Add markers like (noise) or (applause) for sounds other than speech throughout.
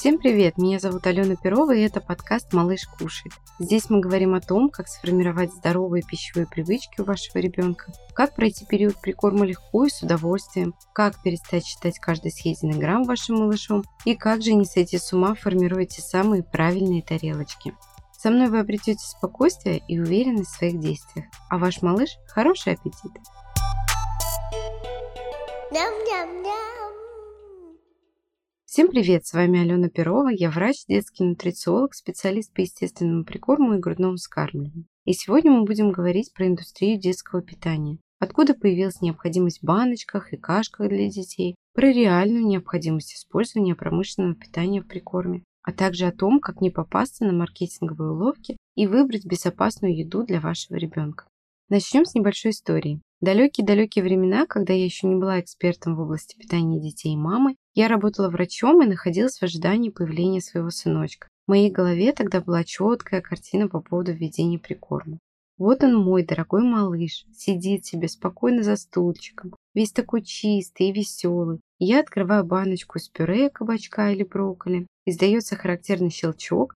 Всем привет! Меня зовут Алена Перова и это подкаст «Малыш кушает». Здесь мы говорим о том, как сформировать здоровые пищевые привычки у вашего ребенка, как пройти период прикорма легко и с удовольствием, как перестать считать каждый съеденный грамм вашим малышом и как же не сойти с ума, формируя те самые правильные тарелочки. Со мной вы обретете спокойствие и уверенность в своих действиях, а ваш малыш – хороший аппетит! Ням-ням-ням! Всем привет, с вами Алена Перова, я врач, детский нутрициолог, специалист по естественному прикорму и грудному вскармливанию. И сегодня мы будем говорить про индустрию детского питания. Откуда появилась необходимость в баночках и кашках для детей, про реальную необходимость использования промышленного питания в прикорме, а также о том, как не попасться на маркетинговые уловки и выбрать безопасную еду для вашего ребенка. Начнем с небольшой истории. Далекие-далекие времена, когда я еще не была экспертом в области питания детей и мамы, я работала врачом и находилась в ожидании появления своего сыночка. В моей голове тогда была четкая картина по поводу введения прикорма. Вот он мой дорогой малыш, сидит себе спокойно за стульчиком, весь такой чистый и веселый. Я открываю баночку с пюре кабачка или брокколи, издается характерный щелчок,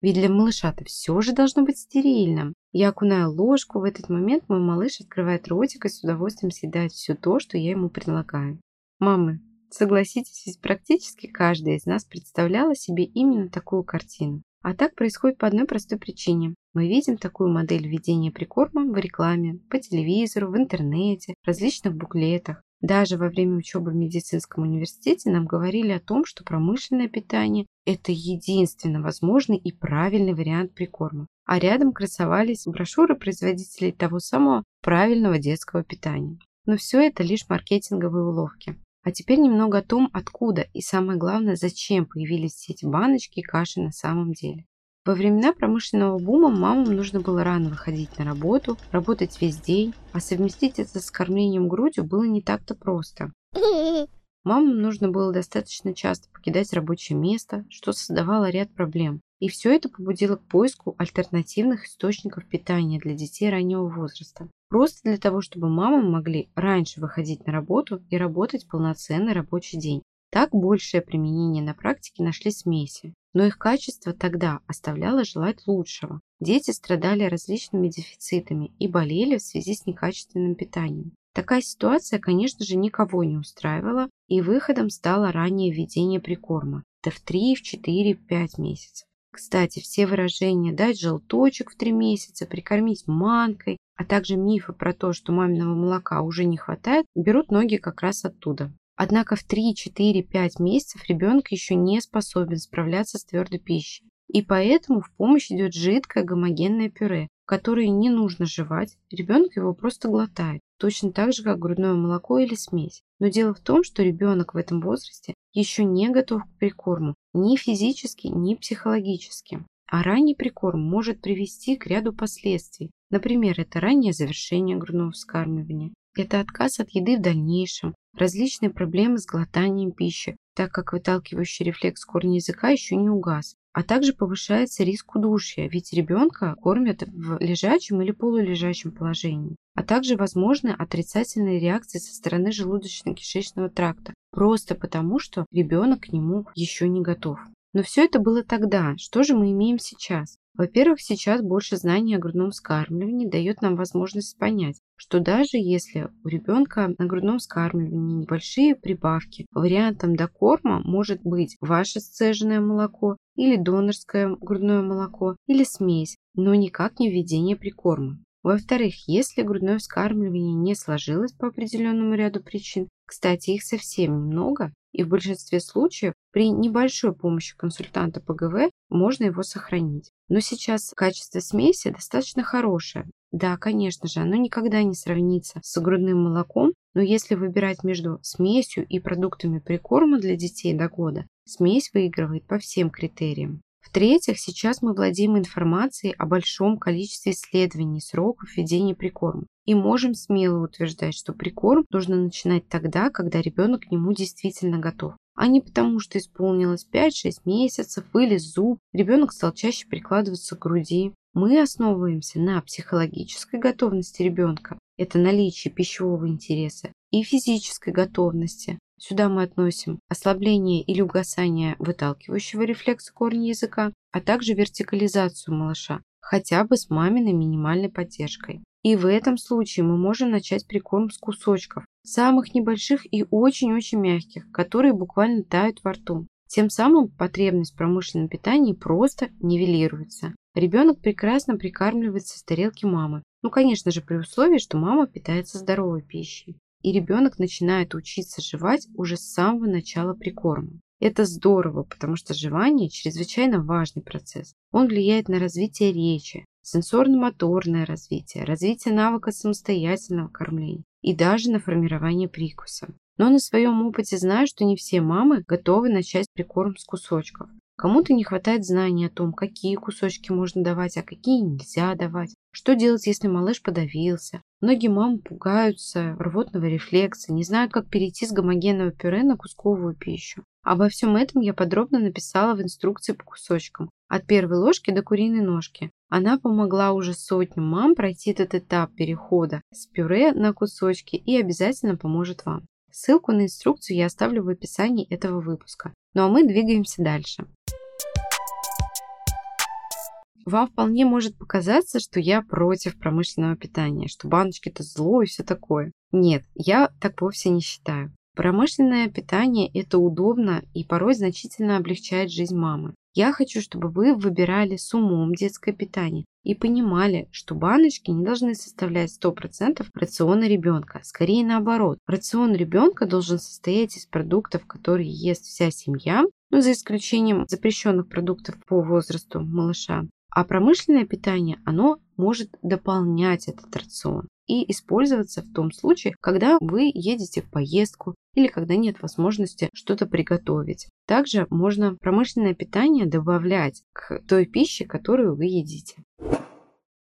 ведь для малыша-то все же должно быть стерильным. Я окунаю ложку, в этот момент мой малыш открывает ротик и с удовольствием съедает все то, что я ему предлагаю. Мамы, согласитесь, ведь практически каждая из нас представляла себе именно такую картину. А так происходит по одной простой причине. Мы видим такую модель ведения прикорма в рекламе, по телевизору, в интернете, различных буклетах. Даже во время учебы в медицинском университете нам говорили о том, что промышленное питание – это единственно возможный и правильный вариант прикорма. А рядом красовались брошюры производителей того самого правильного детского питания. Но все это лишь маркетинговые уловки. А теперь немного о том, откуда и самое главное, зачем появились все эти баночки и каши на самом деле. Во времена промышленного бума мамам нужно было рано выходить на работу, работать весь день, а совместить это с кормлением грудью было не так-то просто. (laughs) Мамам нужно было достаточно часто покидать рабочее место, что создавало ряд проблем. И все это побудило к поиску альтернативных источников питания для детей раннего возраста. Просто для того, чтобы мамы могли раньше выходить на работу и работать полноценный рабочий день. Так большее применение на практике нашли смеси но их качество тогда оставляло желать лучшего. Дети страдали различными дефицитами и болели в связи с некачественным питанием. Такая ситуация, конечно же, никого не устраивала, и выходом стало раннее введение прикорма. Это в 3, в 4, в 5 месяцев. Кстати, все выражения «дать желточек в 3 месяца», «прикормить манкой», а также мифы про то, что маминого молока уже не хватает, берут ноги как раз оттуда. Однако в 3, 4, 5 месяцев ребенок еще не способен справляться с твердой пищей. И поэтому в помощь идет жидкое гомогенное пюре, которое не нужно жевать, ребенок его просто глотает, точно так же, как грудное молоко или смесь. Но дело в том, что ребенок в этом возрасте еще не готов к прикорму ни физически, ни психологически. А ранний прикорм может привести к ряду последствий. Например, это раннее завершение грудного вскармливания, это отказ от еды в дальнейшем, различные проблемы с глотанием пищи, так как выталкивающий рефлекс корня языка еще не угас, а также повышается риск удушья, ведь ребенка кормят в лежачем или полулежачем положении, а также возможны отрицательные реакции со стороны желудочно-кишечного тракта, просто потому, что ребенок к нему еще не готов. Но все это было тогда. Что же мы имеем сейчас? Во-первых, сейчас больше знаний о грудном вскармливании дает нам возможность понять, что даже если у ребенка на грудном вскармливании небольшие прибавки, вариантом докорма может быть ваше сцеженное молоко или донорское грудное молоко или смесь, но никак не введение прикорма. Во-вторых, если грудное вскармливание не сложилось по определенному ряду причин, кстати, их совсем немного, и в большинстве случаев при небольшой помощи консультанта по ГВ можно его сохранить. Но сейчас качество смеси достаточно хорошее. Да, конечно же, оно никогда не сравнится с грудным молоком, но если выбирать между смесью и продуктами прикорма для детей до года, смесь выигрывает по всем критериям. В-третьих, сейчас мы владеем информацией о большом количестве исследований сроков введения прикорма. И можем смело утверждать, что прикорм нужно начинать тогда, когда ребенок к нему действительно готов. А не потому, что исполнилось 5-6 месяцев или зуб, ребенок стал чаще прикладываться к груди. Мы основываемся на психологической готовности ребенка, это наличие пищевого интереса, и физической готовности, Сюда мы относим ослабление или угасание выталкивающего рефлекса корня языка, а также вертикализацию малыша, хотя бы с маминой минимальной поддержкой. И в этом случае мы можем начать прикорм с кусочков, самых небольших и очень-очень мягких, которые буквально тают во рту. Тем самым потребность в промышленном питании просто нивелируется. Ребенок прекрасно прикармливается с тарелки мамы. Ну, конечно же, при условии, что мама питается здоровой пищей и ребенок начинает учиться жевать уже с самого начала прикорма. Это здорово, потому что жевание – чрезвычайно важный процесс. Он влияет на развитие речи, сенсорно-моторное развитие, развитие навыка самостоятельного кормления и даже на формирование прикуса. Но на своем опыте знаю, что не все мамы готовы начать прикорм с кусочков. Кому-то не хватает знаний о том, какие кусочки можно давать, а какие нельзя давать. Что делать, если малыш подавился? Многие мамы пугаются рвотного рефлекса, не знают, как перейти с гомогенного пюре на кусковую пищу. Обо всем этом я подробно написала в инструкции по кусочкам, от первой ложки до куриной ножки. Она помогла уже сотням мам пройти этот этап перехода с пюре на кусочки и обязательно поможет вам. Ссылку на инструкцию я оставлю в описании этого выпуска. Ну а мы двигаемся дальше. Вам вполне может показаться, что я против промышленного питания, что баночки это зло и все такое. Нет, я так вовсе не считаю. Промышленное питание – это удобно и порой значительно облегчает жизнь мамы. Я хочу, чтобы вы выбирали с умом детское питание и понимали, что баночки не должны составлять 100% рациона ребенка. Скорее наоборот. Рацион ребенка должен состоять из продуктов, которые ест вся семья, ну, за исключением запрещенных продуктов по возрасту малыша. А промышленное питание, оно может дополнять этот рацион и использоваться в том случае, когда вы едете в поездку или когда нет возможности что-то приготовить. Также можно промышленное питание добавлять к той пище, которую вы едите.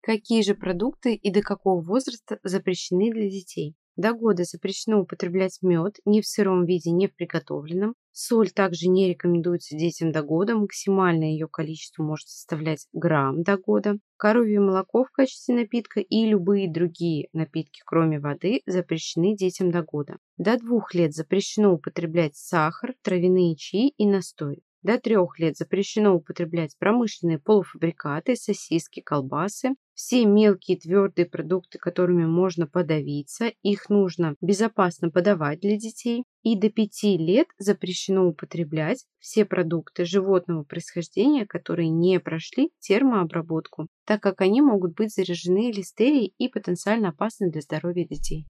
Какие же продукты и до какого возраста запрещены для детей? До года запрещено употреблять мед не в сыром виде, не в приготовленном. Соль также не рекомендуется детям до года, максимальное ее количество может составлять грамм до года. Коровье молоко в качестве напитка и любые другие напитки, кроме воды, запрещены детям до года. До двух лет запрещено употреблять сахар, травяные чаи и настой. До трех лет запрещено употреблять промышленные полуфабрикаты, сосиски, колбасы, все мелкие твердые продукты, которыми можно подавиться, их нужно безопасно подавать для детей. И до 5 лет запрещено употреблять все продукты животного происхождения, которые не прошли термообработку, так как они могут быть заряжены листерией и потенциально опасны для здоровья детей.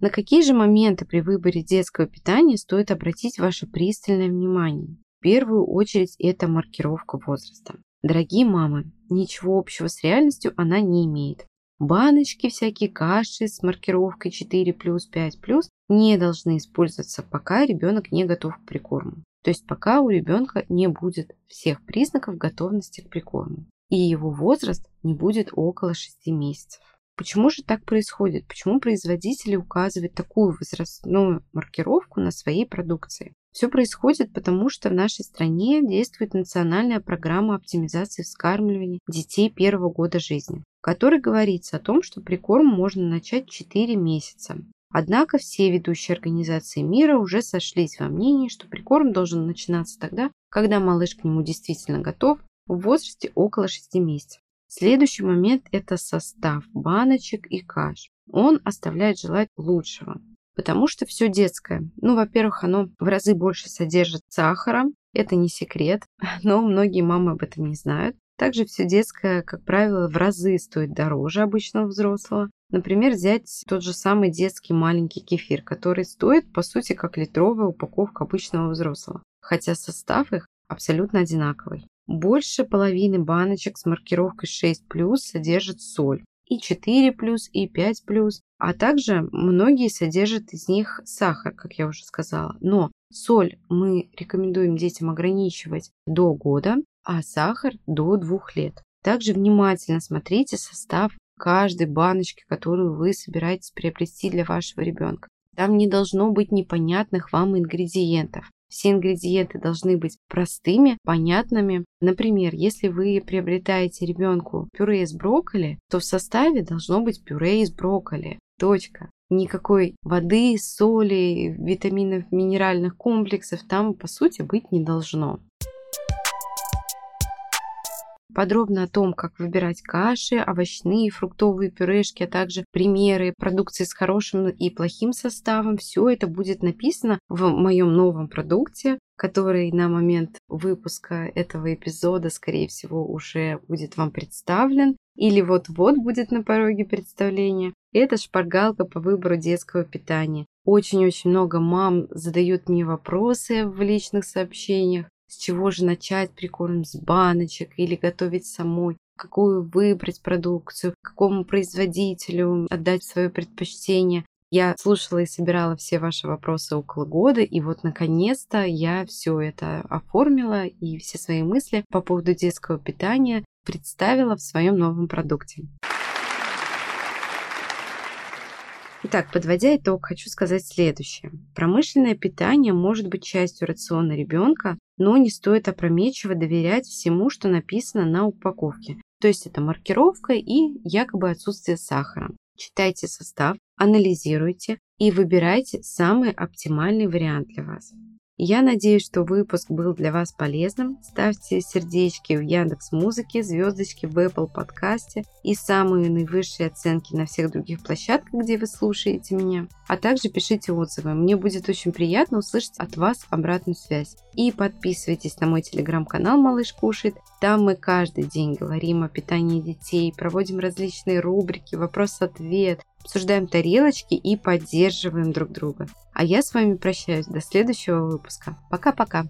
На какие же моменты при выборе детского питания стоит обратить ваше пристальное внимание? В первую очередь это маркировка возраста. Дорогие мамы, ничего общего с реальностью она не имеет. Баночки, всякие каши с маркировкой 4+, 5+, не должны использоваться, пока ребенок не готов к прикорму. То есть пока у ребенка не будет всех признаков готовности к прикорму. И его возраст не будет около 6 месяцев. Почему же так происходит? Почему производители указывают такую возрастную маркировку на своей продукции? Все происходит потому, что в нашей стране действует национальная программа оптимизации вскармливания детей первого года жизни, в которой говорится о том, что прикорм можно начать 4 месяца. Однако все ведущие организации мира уже сошлись во мнении, что прикорм должен начинаться тогда, когда малыш к нему действительно готов, в возрасте около 6 месяцев. Следующий момент – это состав баночек и каш. Он оставляет желать лучшего потому что все детское. Ну, во-первых, оно в разы больше содержит сахара, это не секрет, (laughs) но многие мамы об этом не знают. Также все детское, как правило, в разы стоит дороже обычного взрослого. Например, взять тот же самый детский маленький кефир, который стоит, по сути, как литровая упаковка обычного взрослого, хотя состав их абсолютно одинаковый. Больше половины баночек с маркировкой 6+, содержит соль и 4 плюс, и 5 плюс, а также многие содержат из них сахар, как я уже сказала. Но соль мы рекомендуем детям ограничивать до года, а сахар до 2 лет. Также внимательно смотрите состав каждой баночки, которую вы собираетесь приобрести для вашего ребенка. Там не должно быть непонятных вам ингредиентов. Все ингредиенты должны быть простыми, понятными. Например, если вы приобретаете ребенку пюре из брокколи, то в составе должно быть пюре из брокколи. Точка. никакой воды, соли, витаминов, минеральных комплексов там, по сути, быть не должно. Подробно о том, как выбирать каши, овощные, фруктовые пюрешки, а также примеры продукции с хорошим и плохим составом. Все это будет написано в моем новом продукте, который на момент выпуска этого эпизода, скорее всего, уже будет вам представлен или вот-вот будет на пороге представления. Это шпаргалка по выбору детского питания. Очень-очень много мам задают мне вопросы в личных сообщениях с чего же начать прикорм с баночек или готовить самой, какую выбрать продукцию, какому производителю отдать свое предпочтение. Я слушала и собирала все ваши вопросы около года, и вот наконец-то я все это оформила и все свои мысли по поводу детского питания представила в своем новом продукте. Итак, подводя итог, хочу сказать следующее. Промышленное питание может быть частью рациона ребенка, но не стоит опрометчиво доверять всему, что написано на упаковке. То есть это маркировка и якобы отсутствие сахара. Читайте состав, анализируйте и выбирайте самый оптимальный вариант для вас. Я надеюсь, что выпуск был для вас полезным. Ставьте сердечки в Яндекс Музыке, звездочки в Apple подкасте и самые наивысшие оценки на всех других площадках, где вы слушаете меня. А также пишите отзывы. Мне будет очень приятно услышать от вас обратную связь. И подписывайтесь на мой телеграм-канал «Малыш кушает». Там мы каждый день говорим о питании детей, проводим различные рубрики, вопрос-ответ, обсуждаем тарелочки и поддерживаем друг друга. А я с вами прощаюсь до следующего выпуска. Пока-пока.